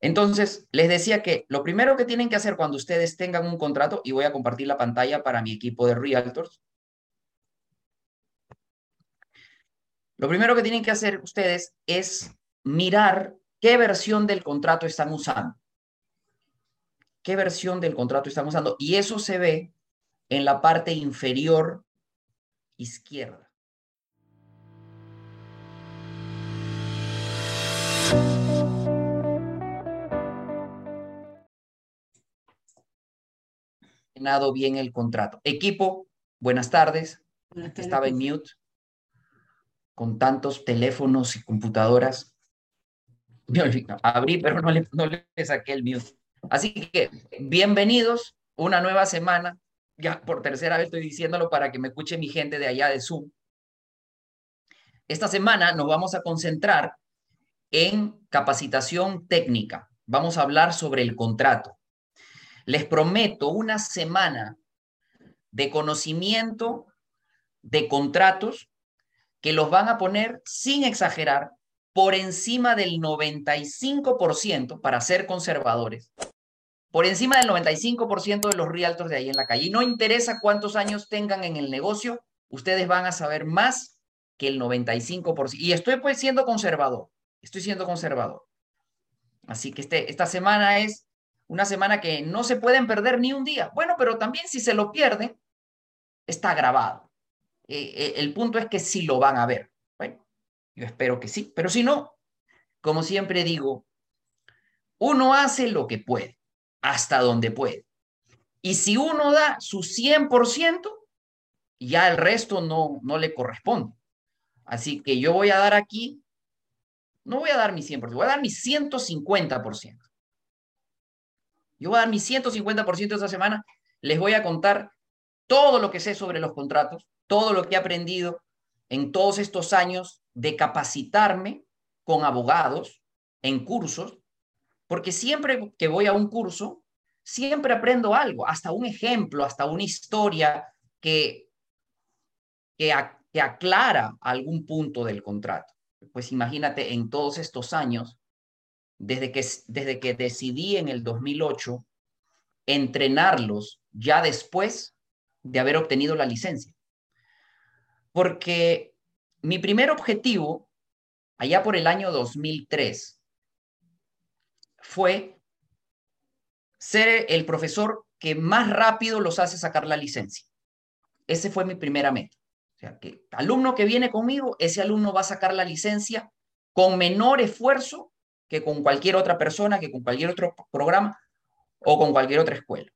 Entonces, les decía que lo primero que tienen que hacer cuando ustedes tengan un contrato, y voy a compartir la pantalla para mi equipo de realtors, lo primero que tienen que hacer ustedes es mirar qué versión del contrato están usando. ¿Qué versión del contrato están usando? Y eso se ve en la parte inferior izquierda. Bien el contrato. Equipo, buenas tardes. Estaba en mute con tantos teléfonos y computadoras. Me abrí, pero no le, no le saqué el mute. Así que bienvenidos, una nueva semana. Ya por tercera vez estoy diciéndolo para que me escuche mi gente de allá de Zoom. Esta semana nos vamos a concentrar en capacitación técnica. Vamos a hablar sobre el contrato. Les prometo una semana de conocimiento de contratos que los van a poner sin exagerar por encima del 95% para ser conservadores. Por encima del 95% de los realtors de ahí en la calle. Y no interesa cuántos años tengan en el negocio, ustedes van a saber más que el 95%. Y estoy pues siendo conservador. Estoy siendo conservador. Así que este, esta semana es una semana que no se pueden perder ni un día. Bueno, pero también si se lo pierden, está grabado. Eh, eh, el punto es que sí lo van a ver. Bueno, yo espero que sí, pero si no, como siempre digo, uno hace lo que puede, hasta donde puede. Y si uno da su 100%, ya el resto no, no le corresponde. Así que yo voy a dar aquí, no voy a dar mi 100%, voy a dar mi 150%. Yo voy a dar mi 150% esta semana. Les voy a contar todo lo que sé sobre los contratos, todo lo que he aprendido en todos estos años de capacitarme con abogados en cursos, porque siempre que voy a un curso, siempre aprendo algo, hasta un ejemplo, hasta una historia que, que, que aclara algún punto del contrato. Pues imagínate, en todos estos años, desde que, desde que decidí en el 2008 entrenarlos ya después de haber obtenido la licencia. Porque mi primer objetivo, allá por el año 2003, fue ser el profesor que más rápido los hace sacar la licencia. Ese fue mi primera meta. O sea, que alumno que viene conmigo, ese alumno va a sacar la licencia con menor esfuerzo que con cualquier otra persona, que con cualquier otro programa o con cualquier otra escuela.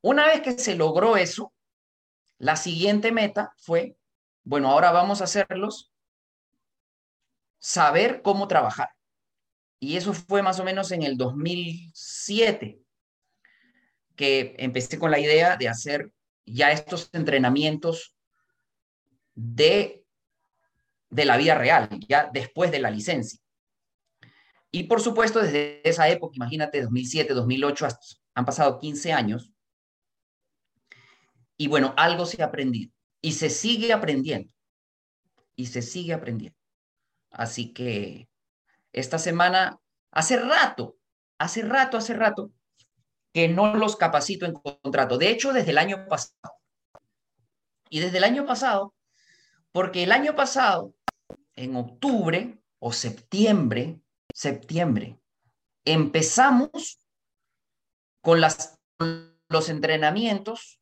Una vez que se logró eso, la siguiente meta fue, bueno, ahora vamos a hacerlos saber cómo trabajar. Y eso fue más o menos en el 2007, que empecé con la idea de hacer ya estos entrenamientos de, de la vida real, ya después de la licencia. Y por supuesto, desde esa época, imagínate, 2007, 2008, han pasado 15 años. Y bueno, algo se ha aprendido. Y se sigue aprendiendo. Y se sigue aprendiendo. Así que esta semana, hace rato, hace rato, hace rato, que no los capacito en contrato. De hecho, desde el año pasado. Y desde el año pasado, porque el año pasado, en octubre o septiembre, septiembre. Empezamos con, los entrenamientos,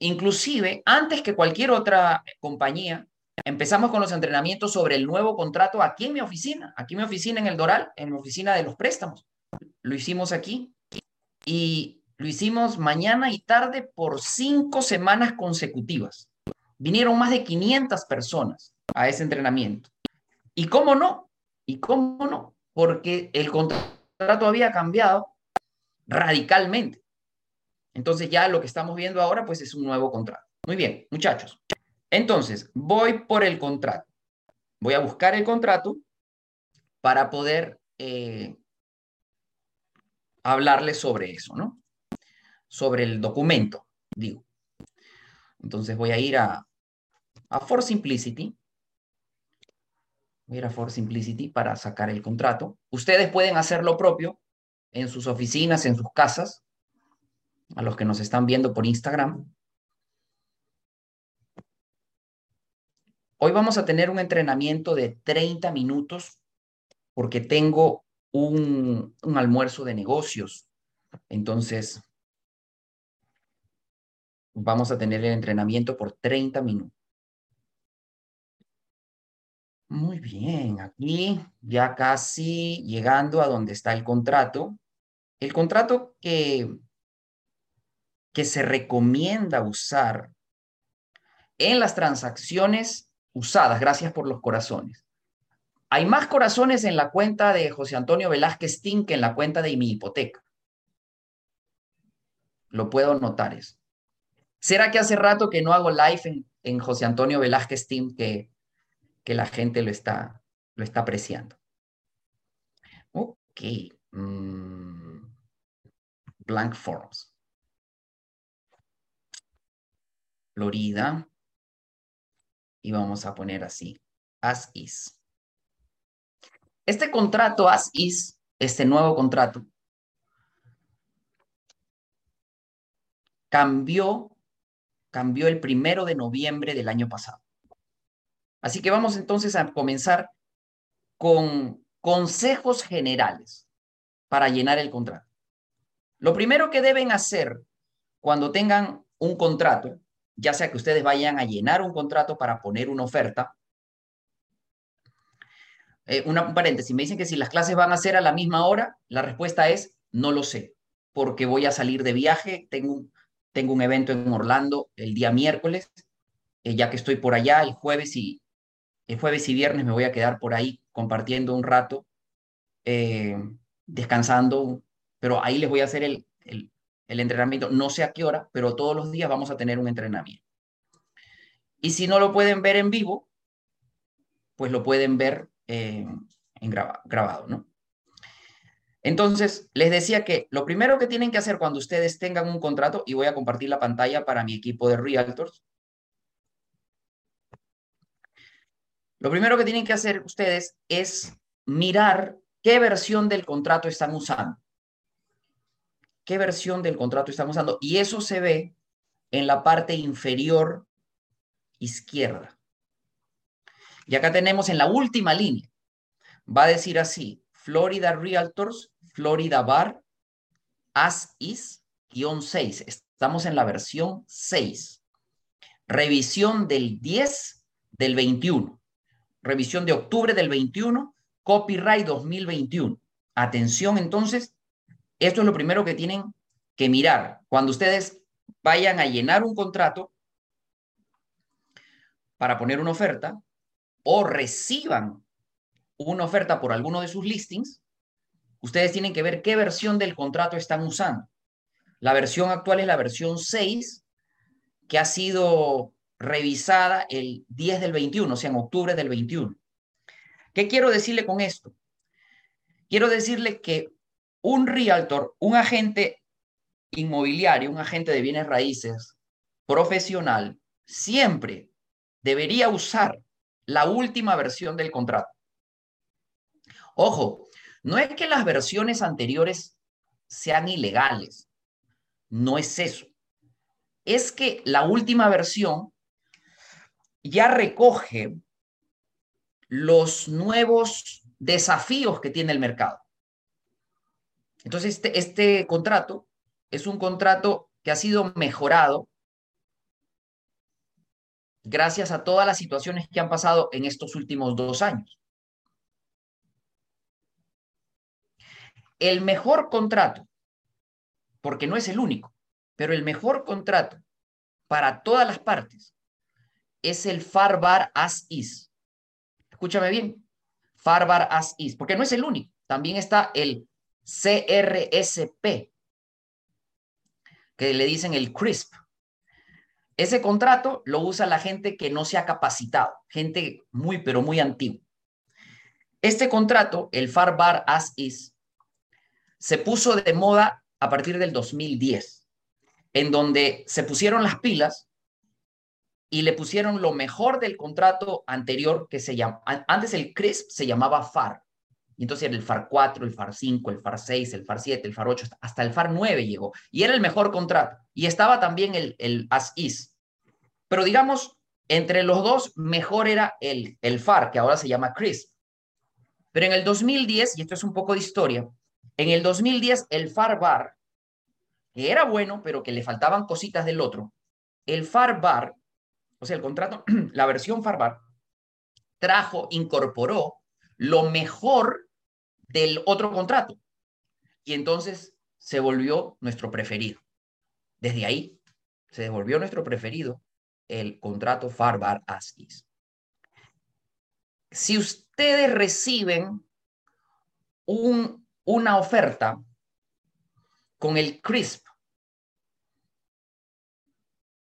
inclusive antes que cualquier otra compañía, empezamos con los entrenamientos sobre el nuevo contrato aquí en mi oficina, aquí en mi oficina en el Doral, en mi oficina de los préstamos. Lo hicimos aquí y lo hicimos mañana y tarde por cinco semanas consecutivas. Vinieron más de 500 personas a ese entrenamiento. ¿Y cómo no? ¿Y cómo no? Porque el contrato había cambiado radicalmente. Entonces ya lo que estamos viendo ahora pues es un nuevo contrato. Muy bien, muchachos. Entonces, voy por el contrato. Voy a buscar el contrato para poder eh, hablarles sobre eso, ¿no? Sobre el documento, digo. Entonces voy a ir a, a For Simplicity Voy a ir a For Simplicity para sacar el contrato. Ustedes pueden hacer lo propio en sus oficinas, en sus casas, a los que nos están viendo por Instagram. Hoy vamos a tener un entrenamiento de 30 minutos porque tengo un, un almuerzo de negocios. Entonces, vamos a tener el entrenamiento por 30 minutos. Muy bien, aquí ya casi llegando a donde está el contrato. El contrato que, que se recomienda usar en las transacciones usadas, gracias por los corazones. Hay más corazones en la cuenta de José Antonio Velázquez Team que en la cuenta de mi hipoteca. Lo puedo notar eso. ¿Será que hace rato que no hago live en, en José Antonio Velázquez Team que que la gente lo está, lo está apreciando. Ok. Mm. Blank Forms. Florida. Y vamos a poner así. As is. Este contrato as is, este nuevo contrato, cambió, cambió el primero de noviembre del año pasado. Así que vamos entonces a comenzar con consejos generales para llenar el contrato. Lo primero que deben hacer cuando tengan un contrato, ya sea que ustedes vayan a llenar un contrato para poner una oferta, eh, una, un paréntesis, me dicen que si las clases van a ser a la misma hora, la respuesta es no lo sé, porque voy a salir de viaje, tengo, tengo un evento en Orlando el día miércoles, eh, ya que estoy por allá el jueves y, el jueves y viernes me voy a quedar por ahí compartiendo un rato, eh, descansando, pero ahí les voy a hacer el, el, entrenamiento, no sé a qué hora, pero todos los días vamos a tener un entrenamiento. Y si no lo pueden ver en vivo, pues lo pueden ver eh, en grabado, ¿no? Entonces, les decía que lo primero que tienen que hacer cuando ustedes tengan un contrato, y voy a compartir la pantalla para mi equipo de Realtors, Lo primero que tienen que hacer ustedes es mirar qué versión del contrato están usando. ¿Qué versión del contrato están usando? Y eso se ve en la parte inferior izquierda. Y acá tenemos en la última línea, va a decir así, Florida Realtors, Florida Bar, as is, guion 6. Estamos en la versión 6. Revisión del 10 del 21 revisión de octubre del 21, copyright 2021. Atención entonces, esto es lo primero que tienen que mirar. Cuando ustedes vayan a llenar un contrato para poner una oferta o reciban una oferta por alguno de sus listings, ustedes tienen que ver qué versión del contrato están usando. La versión actual es la versión 6, que ha sido revisada el 10 del 21, o sea, en octubre del 21. ¿Qué quiero decirle con esto? Quiero decirle que un realtor, un agente inmobiliario, un agente de bienes raíces profesional, siempre debería usar la última versión del contrato. Ojo, no es que las versiones anteriores sean ilegales, no es eso. Es que la última versión ya recoge los nuevos desafíos que tiene el mercado. Entonces, este, este contrato es un contrato que ha sido mejorado gracias a todas las situaciones que han pasado en estos últimos dos años. El mejor contrato, porque no es el único, pero el mejor contrato para todas las partes es el Farbar as is. Escúchame bien, Farbar as is, porque no es el único. También está el CRSP, que le dicen el CRISP. Ese contrato lo usa la gente que no se ha capacitado, gente muy, pero muy antigua. Este contrato, el Farbar as is, se puso de moda a partir del 2010, en donde se pusieron las pilas y le pusieron lo mejor del contrato anterior que se llama, antes el CRISP se llamaba FAR. Y entonces era el FAR 4, el FAR 5, el FAR 6, el FAR 7, el FAR 8, hasta el FAR 9 llegó. Y era el mejor contrato. Y estaba también el, el AS-IS. Pero digamos, entre los dos, mejor era el, el FAR, que ahora se llama CRISP. Pero en el 2010, y esto es un poco de historia, en el 2010 el FAR BAR, que era bueno, pero que le faltaban cositas del otro, el FAR BAR o sea, el contrato, la versión Farbar, trajo, incorporó lo mejor del otro contrato. Y entonces se volvió nuestro preferido. Desde ahí se devolvió nuestro preferido el contrato Farbar ASIS. Si ustedes reciben un, una oferta con el CRISP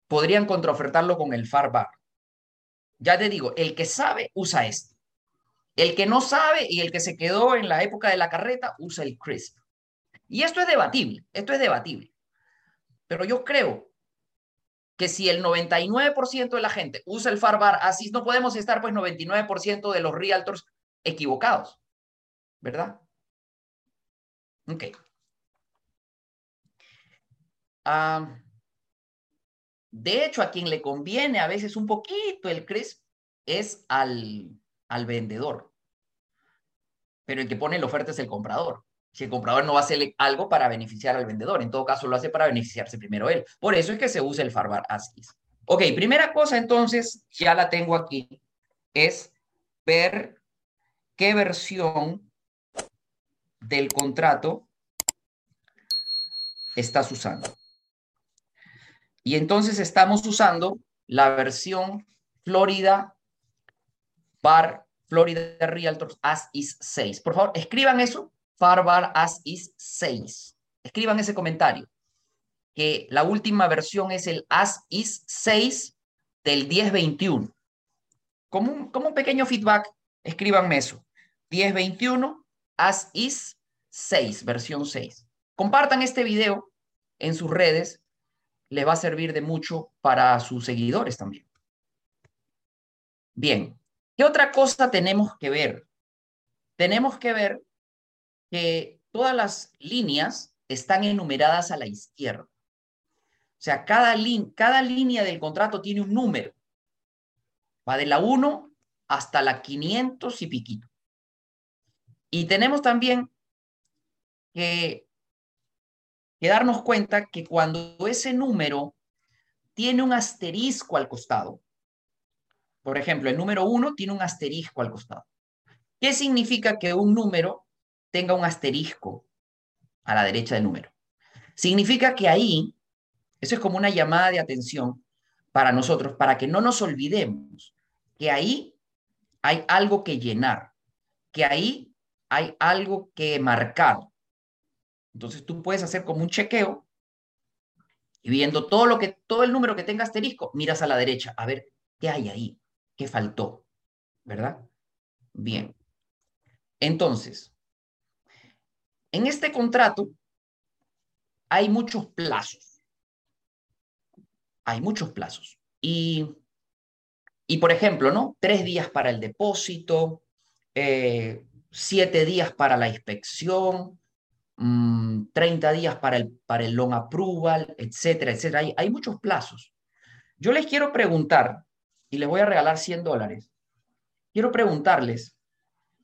podrían contraofertarlo con el FARBAR. Ya te digo, el que sabe usa este. El que no sabe y el que se quedó en la época de la carreta usa el CRISP. Y esto es debatible, esto es debatible. Pero yo creo que si el 99% de la gente usa el FARBAR, así no podemos estar pues 99% de los realtors equivocados, ¿verdad? Ok. Ah... De hecho, a quien le conviene a veces un poquito el CRISP es al, al vendedor. Pero el que pone la oferta es el comprador. Si el comprador no va a hacer algo para beneficiar al vendedor, en todo caso lo hace para beneficiarse primero él. Por eso es que se usa el Farbar ASIS. Ok, primera cosa entonces, ya la tengo aquí, es ver qué versión del contrato estás usando. Y entonces estamos usando la versión Florida Bar Florida Realtors as is 6. Por favor, escriban eso, Far Bar as is 6. Escriban ese comentario, que la última versión es el as is 6 del 1021. Como un, como un pequeño feedback, escríbanme eso. 1021 as is 6, versión 6. Compartan este video en sus redes le va a servir de mucho para sus seguidores también. Bien, ¿qué otra cosa tenemos que ver? Tenemos que ver que todas las líneas están enumeradas a la izquierda. O sea, cada, cada línea del contrato tiene un número. Va de la 1 hasta la 500 y piquito. Y tenemos también que que darnos cuenta que cuando ese número tiene un asterisco al costado, por ejemplo, el número 1 tiene un asterisco al costado. ¿Qué significa que un número tenga un asterisco a la derecha del número? Significa que ahí, eso es como una llamada de atención para nosotros, para que no nos olvidemos que ahí hay algo que llenar, que ahí hay algo que marcar, entonces tú puedes hacer como un chequeo y viendo todo lo que, todo el número que tenga asterisco, miras a la derecha a ver qué hay ahí, qué faltó, ¿verdad? Bien. Entonces, en este contrato hay muchos plazos. Hay muchos plazos. Y, y por ejemplo, ¿no? Tres días para el depósito, eh, siete días para la inspección, 30 mm, días para el, para el long approval, etcétera, etcétera. Hay, hay muchos plazos. Yo les quiero preguntar, y les voy a regalar 100 dólares, quiero preguntarles,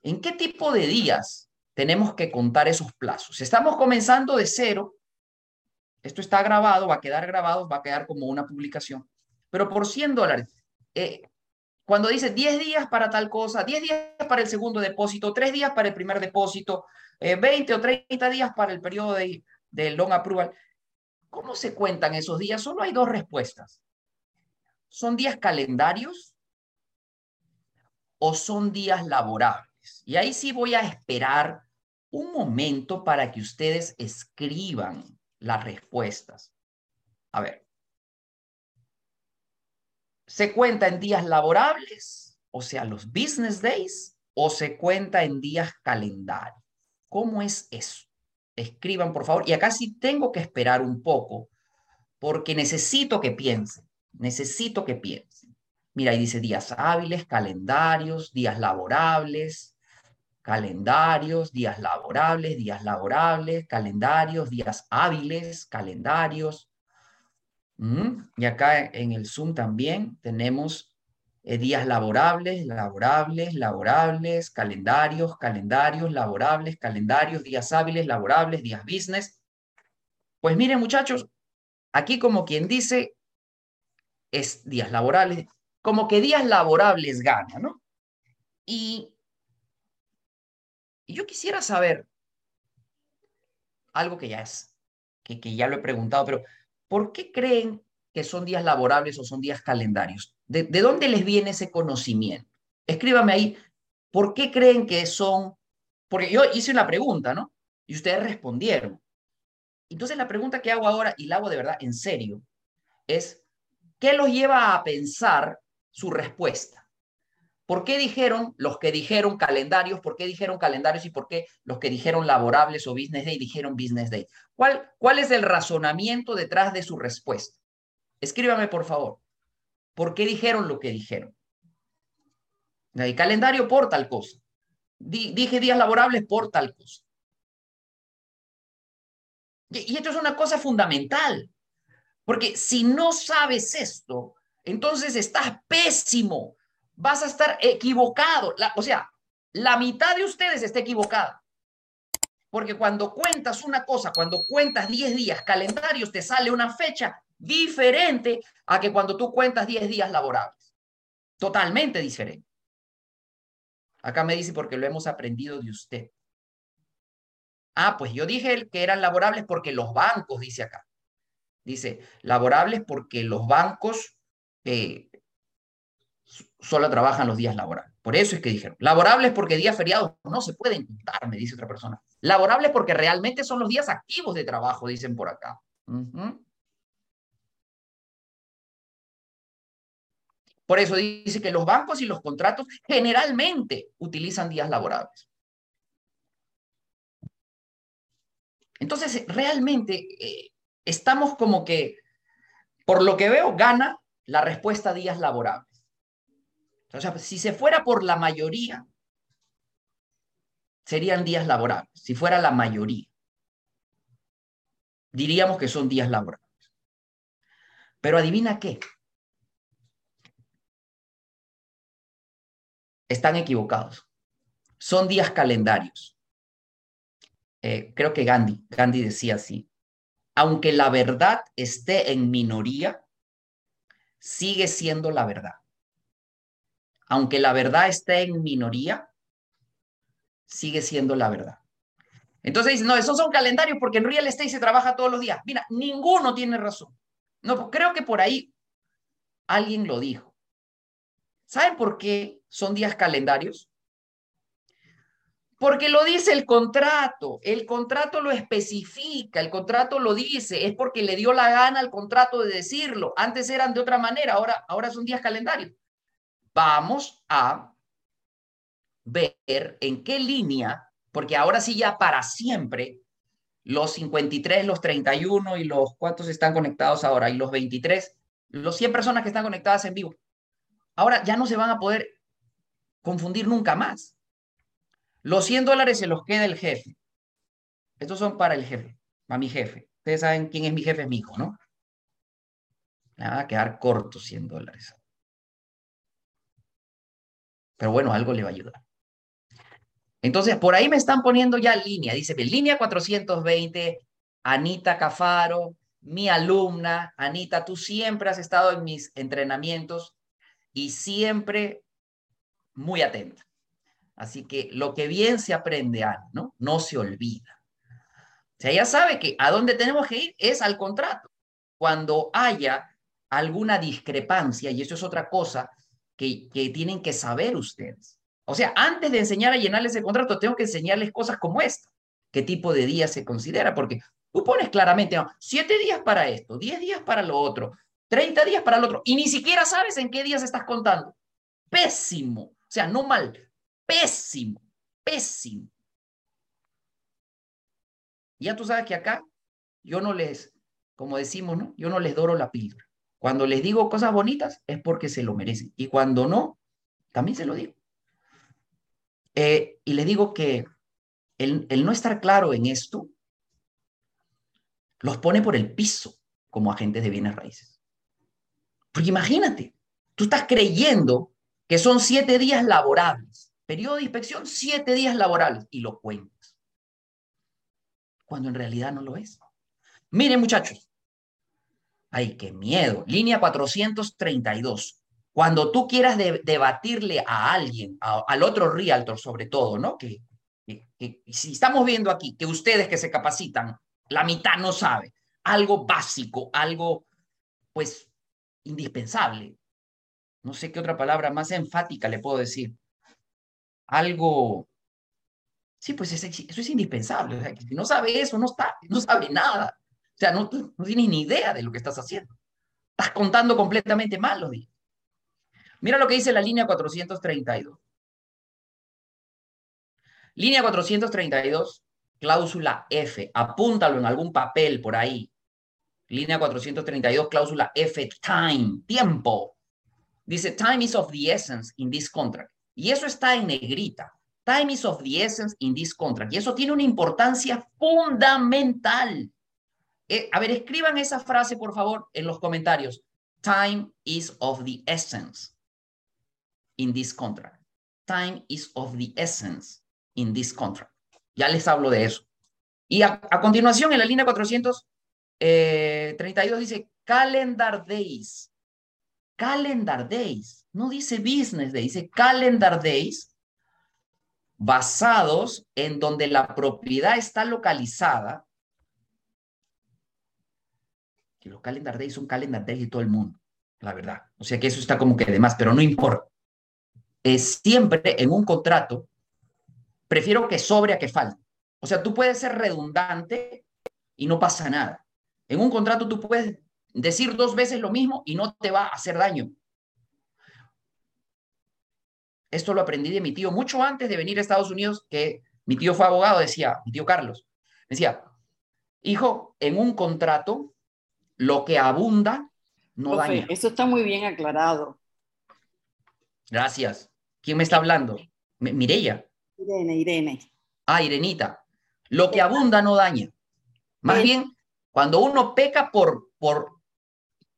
¿en qué tipo de días tenemos que contar esos plazos? Estamos comenzando de cero, esto está grabado, va a quedar grabado, va a quedar como una publicación, pero por 100 dólares, eh, cuando dice 10 días para tal cosa, 10 días para el segundo depósito, 3 días para el primer depósito, 20 eh, o 30 días para el periodo de, de long approval. ¿Cómo se cuentan esos días? Solo hay dos respuestas. ¿Son días calendarios o son días laborables? Y ahí sí voy a esperar un momento para que ustedes escriban las respuestas. A ver. ¿Se cuenta en días laborables, o sea, los business days, o se cuenta en días calendarios? ¿Cómo es eso? Escriban, por favor. Y acá sí tengo que esperar un poco, porque necesito que piensen, necesito que piensen. Mira, ahí dice días hábiles, calendarios, días laborables, calendarios, días laborables, días laborables, calendarios, días hábiles, calendarios. Y acá en el Zoom también tenemos eh, días laborables, laborables, laborables, calendarios, calendarios, laborables, calendarios, días hábiles, laborables, días business. Pues miren muchachos, aquí como quien dice, es días laborables, como que días laborables gana, ¿no? Y, yo quisiera saber algo que ya es, que, que ya lo he preguntado, pero ¿por qué creen que son días laborables o son días calendarios? ¿De, ¿De, dónde les viene ese conocimiento? Escríbame ahí, ¿por qué creen que son? Porque yo hice una pregunta, ¿no? Y ustedes respondieron. Entonces la pregunta que hago ahora, y la hago de verdad en serio, es, ¿qué los lleva a pensar su respuesta. ¿Por qué dijeron los que dijeron calendarios? ¿Por qué dijeron calendarios y por qué los que dijeron laborables o business day dijeron business day? ¿Cuál, cuál es el razonamiento detrás de su respuesta? Escríbame, por favor. ¿Por qué dijeron lo que dijeron? El calendario por tal cosa. dije días laborables por tal cosa. Y esto es una cosa fundamental, porque si no sabes esto, entonces estás pésimo, vas a estar equivocado. o sea, la mitad de ustedes está equivocada. Porque cuando cuentas una cosa, cuando cuentas 10 días calendarios, te sale una fecha diferente a que cuando tú cuentas 10 días laborables. Totalmente diferente. Acá me dice porque lo hemos aprendido de usted. Ah, pues yo dije que eran laborables porque los bancos, dice acá. Dice, laborables porque los bancos eh, solo trabajan los días laborables. Por eso es que dijeron, laborables porque días feriados no se pueden contar, me dice otra persona. Laborables porque realmente son los días activos de trabajo, dicen por acá. Por eso dice que los bancos y los contratos generalmente utilizan días laborables. Entonces, realmente eh, estamos como que, por lo que veo, gana la respuesta días laborables. O sea, si se fuera por la mayoría, serían días laborables. Si fuera la mayoría, diríamos que son días laborables. Pero adivina qué. Están equivocados. Son días calendarios. Eh, creo que Gandhi, Gandhi decía así. Aunque la verdad esté en minoría, sigue siendo la verdad. Aunque la verdad esté en minoría, sigue siendo la verdad. Entonces dicen, no, esos son calendarios porque en real estate se trabaja todos los días. Mira, ninguno tiene razón. No, creo que por ahí alguien lo dijo. ¿Saben por qué son días calendarios? Porque lo dice el contrato, el contrato lo especifica, el contrato lo dice, es porque le dio la gana al contrato de decirlo. Antes eran de otra manera, ahora, ahora son días calendarios. Vamos a ver en qué línea, porque ahora sí ya para siempre, los 53, los 31 y los cuántos están conectados ahora, y los 23, los 100 personas que están conectadas en vivo, ahora ya no se van a poder confundir nunca más. Los 100 dólares se los queda el jefe. Estos son para el jefe, para mi jefe. Ustedes saben quién es mi jefe, es mi hijo, ¿no? Me va a quedar corto 100 dólares. Pero bueno, algo le va a ayudar. Entonces, por ahí me están poniendo ya línea. Dice, línea 420, Anita Cafaro, mi alumna. Anita, tú siempre has estado en mis entrenamientos y siempre muy atenta. Así que lo que bien se aprende, ¿no? No se olvida. O ya sabe que a dónde tenemos que ir es al contrato. Cuando haya alguna discrepancia, y eso es otra cosa que, tienen que saber ustedes. O sea, antes de enseñar a llenarles el contrato, tengo que enseñarles cosas como esta. ¿Qué tipo de día se considera? Porque tú pones claramente, siete días para esto, diez días para lo otro, treinta días para lo otro, y ni siquiera sabes en qué días estás contando. Pésimo. O sea, no mal, pésimo, pésimo. Ya tú sabes que acá yo no les, como decimos, ¿no? Yo no les doro la píldora. Cuando les digo cosas bonitas es porque se lo merecen. Y cuando no, también se lo digo. Eh, y les digo que el, el no estar claro en esto los pone por el piso como agentes de bienes raíces. Porque imagínate, tú estás creyendo que son siete días laborables, periodo de inspección, siete días laborables, y lo cuentas. Cuando en realidad no lo es. Miren, muchachos. Ay, qué miedo. Línea 432. Cuando tú quieras debatirle a alguien, al otro realtor sobre todo, ¿no? Que, que si estamos viendo aquí que ustedes que se capacitan, la mitad no sabe, algo básico, algo, pues, indispensable. No sé qué otra palabra más enfática le puedo decir. Algo, sí, pues eso es indispensable. O sea, si no sabe eso, no, está, no sabe nada. O sea, no, tienes ni idea de lo que estás haciendo. Estás contando completamente mal los días. Mira lo que dice la línea 432. Línea 432, cláusula F. Apúntalo en algún papel por ahí. Línea 432, cláusula F, time, tiempo. Dice, time is of the essence in this contract. Y eso está en negrita. Time is of the essence in this contract. Y eso tiene una importancia fundamental. Eh, a ver, escriban esa frase, por favor, en los comentarios. Time is of the essence in this contract. Time is of the essence in this contract. Ya les hablo de eso. Y a, a continuación, en la línea 400, 32 eh, dice calendar days. Calendar days. No dice business days, dice calendar days basados en donde la propiedad está localizada. Los calendar days son calendar de todo el mundo, la verdad. O sea que eso está como que de más, pero no importa. Es siempre en un contrato, prefiero que sobre a que falte. O sea, tú puedes ser redundante y no pasa nada. En un contrato tú puedes decir dos veces lo mismo y no te va a hacer daño. Esto lo aprendí de mi tío mucho antes de venir a Estados Unidos, que mi tío fue abogado, decía, mi tío Carlos, decía, hijo, en un contrato, lo que abunda no daña. Eso está muy bien aclarado. Gracias. ¿Quién me está hablando? Mireya. Irene, Irene. Ah, Irenita. Lo que abunda no daña. Más bien, cuando uno peca por, por,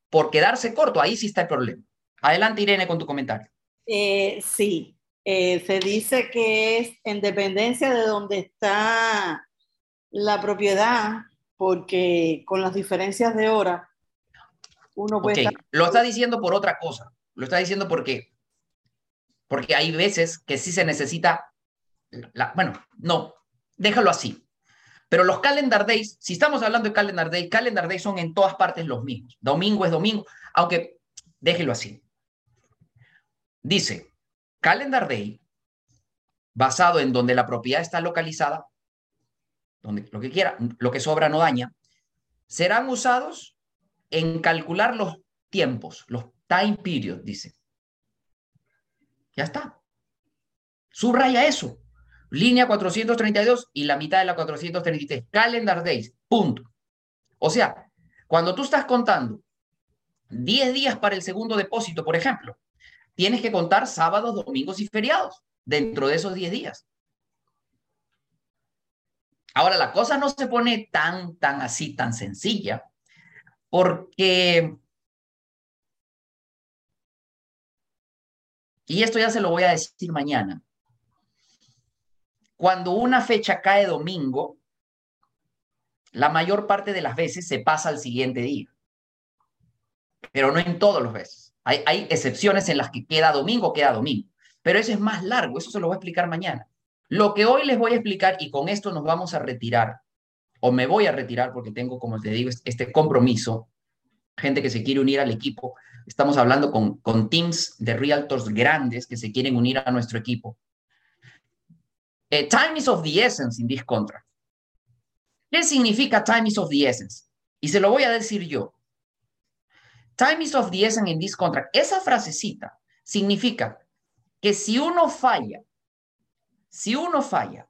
por quedarse corto, ahí sí está el problema. Adelante, Irene, con tu comentario. Eh, sí, eh, se dice que es en dependencia de dónde está la propiedad, porque con las diferencias de hora, uno puede... Lo está diciendo por otra cosa. Lo está diciendo porque, porque hay veces que sí se necesita... La, bueno, no, déjalo así. Pero los calendar days, si estamos hablando de calendar days, calendar days son en todas partes los mismos. Domingo es domingo, aunque déjelo así. Dice, calendar day, basado en donde la propiedad está localizada, donde lo que quiera, lo que sobra no daña, serán usados en calcular los tiempos, los time periods, dice. Ya está. Subraya eso línea 432 y la mitad de la 433. Calendar days, punto. O sea, cuando tú estás contando 10 días para el segundo depósito, por ejemplo, tienes que contar sábados, domingos y feriados dentro de esos 10 días. Ahora, la cosa no se pone tan, tan así, tan sencilla, porque... Y esto ya se lo voy a decir mañana. Cuando una fecha cae domingo, la mayor parte de las veces se pasa al siguiente día. Pero no en todos los veces. Hay, hay excepciones en las que queda domingo, queda domingo. Pero eso es más largo, eso se lo voy a explicar mañana. Lo que hoy les voy a explicar, y con esto nos vamos a retirar, o me voy a retirar porque tengo, como te digo, este compromiso, gente que se quiere unir al equipo. Estamos hablando con, con teams de realtors grandes que se quieren unir a nuestro equipo. Eh, time is of the essence in this contract. ¿Qué significa time is of the essence? Y se lo voy a decir yo. Time is of the essence in this contract. Esa frasecita significa que si uno falla, si uno falla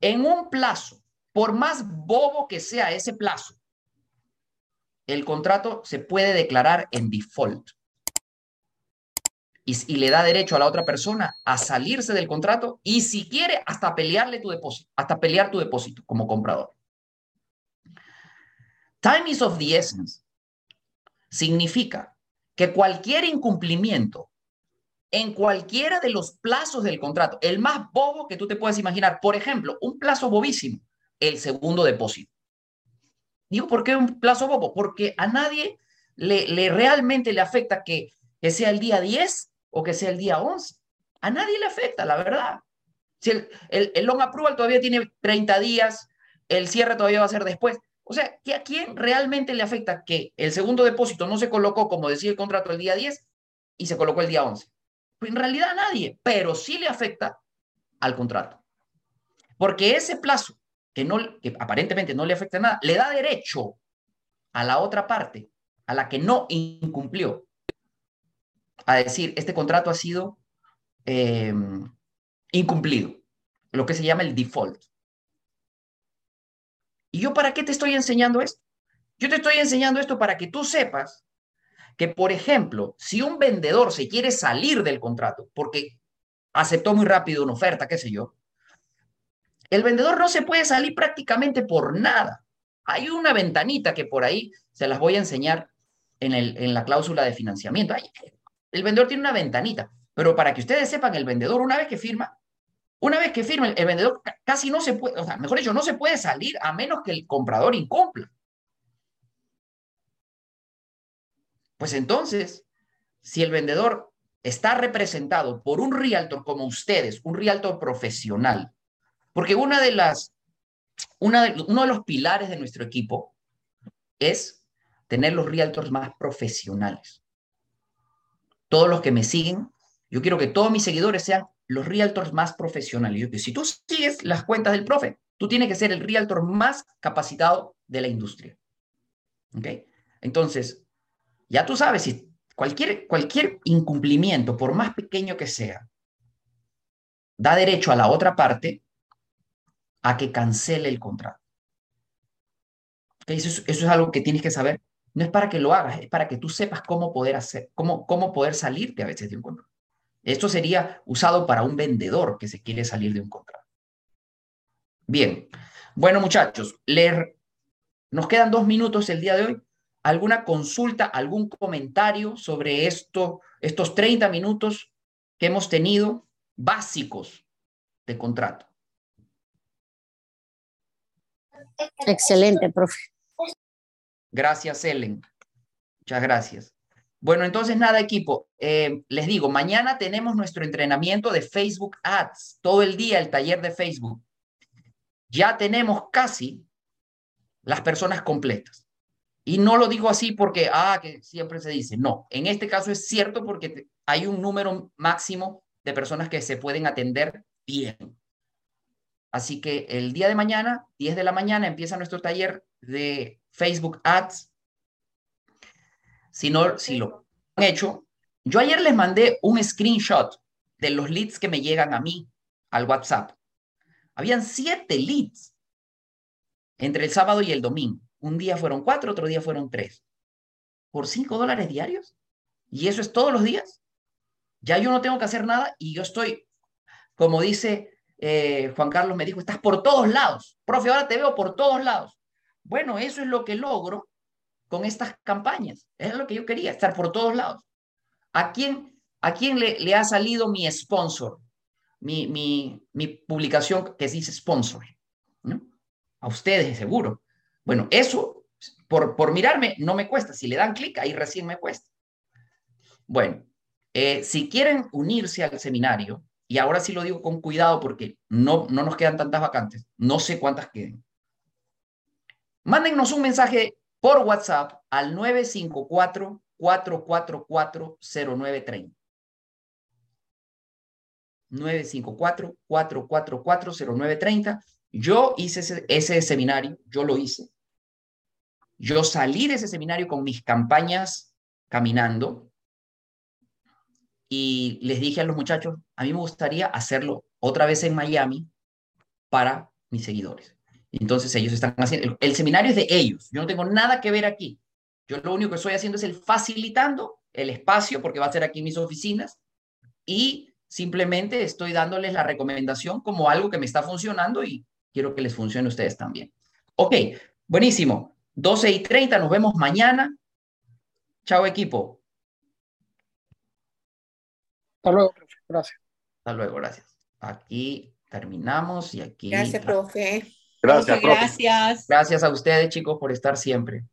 en un plazo, por más bobo que sea ese plazo, el contrato se puede declarar en default. Y, le da derecho a la otra persona a salirse del contrato y si quiere hasta pelearle tu depósito, hasta pelear tu depósito como comprador. Time is of the essence significa que cualquier incumplimiento en cualquiera de los plazos del contrato, el más bobo que tú te puedes imaginar, por ejemplo, un plazo bobísimo, el segundo depósito. Digo, ¿por qué un plazo bobo? Porque a nadie le, realmente le afecta que, sea el día 10 o que sea el día 11. A nadie le afecta, la verdad. Si el, long approval todavía tiene 30 días, el cierre todavía va a ser después. O sea, ¿que ¿a quién realmente le afecta que el segundo depósito no se colocó, como decía el contrato, el día 10 y se colocó el día 11? En realidad a nadie, pero sí le afecta al contrato. Porque ese plazo que, no, aparentemente no le afecta nada, le da derecho a la otra parte, a la que no incumplió, a decir, este contrato ha sido eh, incumplido, lo que se llama el default. ¿Y yo para qué te estoy enseñando esto? Yo te estoy enseñando esto para que tú sepas que, por ejemplo, si un vendedor se quiere salir del contrato porque aceptó muy rápido una oferta, qué sé yo, el vendedor no se puede salir prácticamente por nada. Hay una ventanita que por ahí se las voy a enseñar en, el, en la cláusula de financiamiento. el vendedor tiene una ventanita, pero para que ustedes sepan, el vendedor una vez que firma, una vez que firma, el vendedor casi no se puede, o sea, mejor dicho, no se puede salir a menos que el comprador incumpla. Pues entonces, si el vendedor está representado por un realtor como ustedes, un realtor profesional, porque una de las, una de, uno de los pilares de nuestro equipo es tener los realtors más profesionales. Todos los que me siguen, yo quiero que todos mis seguidores sean los realtors más profesionales. Yo, si tú sigues las cuentas del profe, tú tienes que ser el realtor más capacitado de la industria. ¿Ok? Entonces, ya tú sabes, si cualquier, cualquier incumplimiento, por más pequeño que sea, da derecho a la otra parte a que cancele el contrato. Eso, es, algo que tienes que saber. No es para que lo hagas, es para que tú sepas cómo poder hacer, cómo, cómo poder salirte a veces de un contrato. Esto sería usado para un vendedor que se quiere salir de un contrato. Bien, bueno muchachos, leer. nos quedan dos minutos el día de hoy. ¿Alguna consulta, algún comentario sobre esto, estos 30 minutos que hemos tenido básicos de contrato? Excelente, profe. Gracias, Ellen. Muchas gracias. Bueno, entonces nada, equipo. Eh, les digo, mañana tenemos nuestro entrenamiento de Facebook Ads, todo el día el taller de Facebook. Ya tenemos casi las personas completas. Y no lo digo así porque, ah, que siempre se dice. No, en este caso es cierto porque hay un número máximo de personas que se pueden atender bien. Así que el día de mañana, 10 de la mañana, empieza nuestro taller de Facebook Ads. Si no, si lo han hecho, yo ayer les mandé un screenshot de los leads que me llegan a mí al WhatsApp. Habían siete leads entre el sábado y el domingo. Un día fueron cuatro, otro día fueron tres. ¿Por cinco dólares diarios? ¿Y eso es todos los días? Ya yo no tengo que hacer nada y yo estoy, como dice eh, Juan Carlos me dijo, estás por todos lados. Profe, ahora te veo por todos lados. Bueno, eso es lo que logro con estas campañas. Es lo que yo quería, estar por todos lados. ¿A quién, a quién le, ha salido mi sponsor? Mi, mi, mi publicación que dice sponsor. ¿no? A ustedes, seguro. Bueno, eso, por, mirarme, no me cuesta. Si le dan clic, ahí recién me cuesta. Bueno, eh, si quieren unirse al seminario, y ahora sí lo digo con cuidado porque no, no nos quedan tantas vacantes, no sé cuántas queden. Mándennos un mensaje por WhatsApp al 954-444-0930. 954-444-0930. Yo hice ese, seminario, yo lo hice. Yo salí de ese seminario con mis campañas caminando y les dije a los muchachos, a mí me gustaría hacerlo otra vez en Miami para mis seguidores. Entonces ellos están haciendo, el, seminario es de ellos, yo no tengo nada que ver aquí. Yo lo único que estoy haciendo es el facilitando el espacio, porque va a ser aquí mis oficinas, y simplemente estoy dándoles la recomendación como algo que me está funcionando y quiero que les funcione a ustedes también. Ok, buenísimo. 12 y 30, nos vemos mañana. Chao equipo. Hasta luego, profe. Gracias. Hasta luego, gracias. Aquí terminamos y aquí. Gracias, profe. Gracias, Muchas gracias. Gracias a ustedes, chicos, por estar siempre.